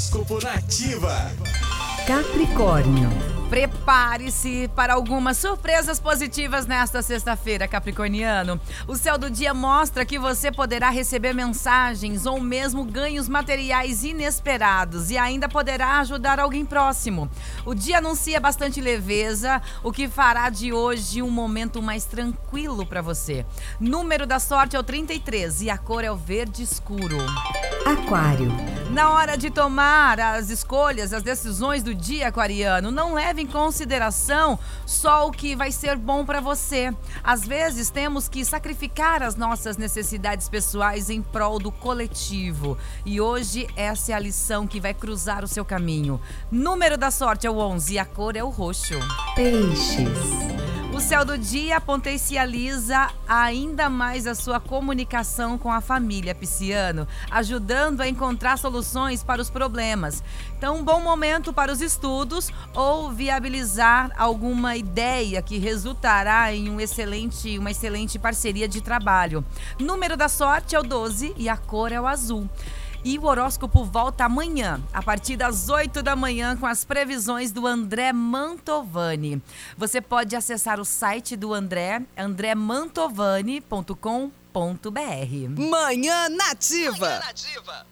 Horóscopo Nativa. Capricórnio. Prepare-se para algumas surpresas positivas nesta sexta-feira, Capricorniano. O céu do dia mostra que você poderá receber mensagens ou mesmo ganhos materiais inesperados e ainda poderá ajudar alguém próximo. O dia anuncia bastante leveza, o que fará de hoje um momento mais tranquilo para você. Número da sorte é o 33 e a cor é o verde escuro. Aquário. Na hora de tomar as escolhas, as decisões do dia, aquariano, não leve em consideração só o que vai ser bom para você. Às vezes temos que sacrificar as nossas necessidades pessoais em prol do coletivo. E hoje essa é a lição que vai cruzar o seu caminho. Número da sorte é o 11 e a cor é o roxo. Peixes. O céu do dia potencializa ainda mais a sua comunicação com a família pisciano, ajudando a encontrar soluções para os problemas. Então, um bom momento para os estudos ou viabilizar alguma ideia que resultará em um excelente, uma excelente parceria de trabalho. Número da sorte é o 12 e a cor é o azul. E o horóscopo volta amanhã, a partir das 8 da manhã, com as previsões do André Mantovani. Você pode acessar o site do André, andremantovani.com.br. Manhã Nativa. Manhã Nativa.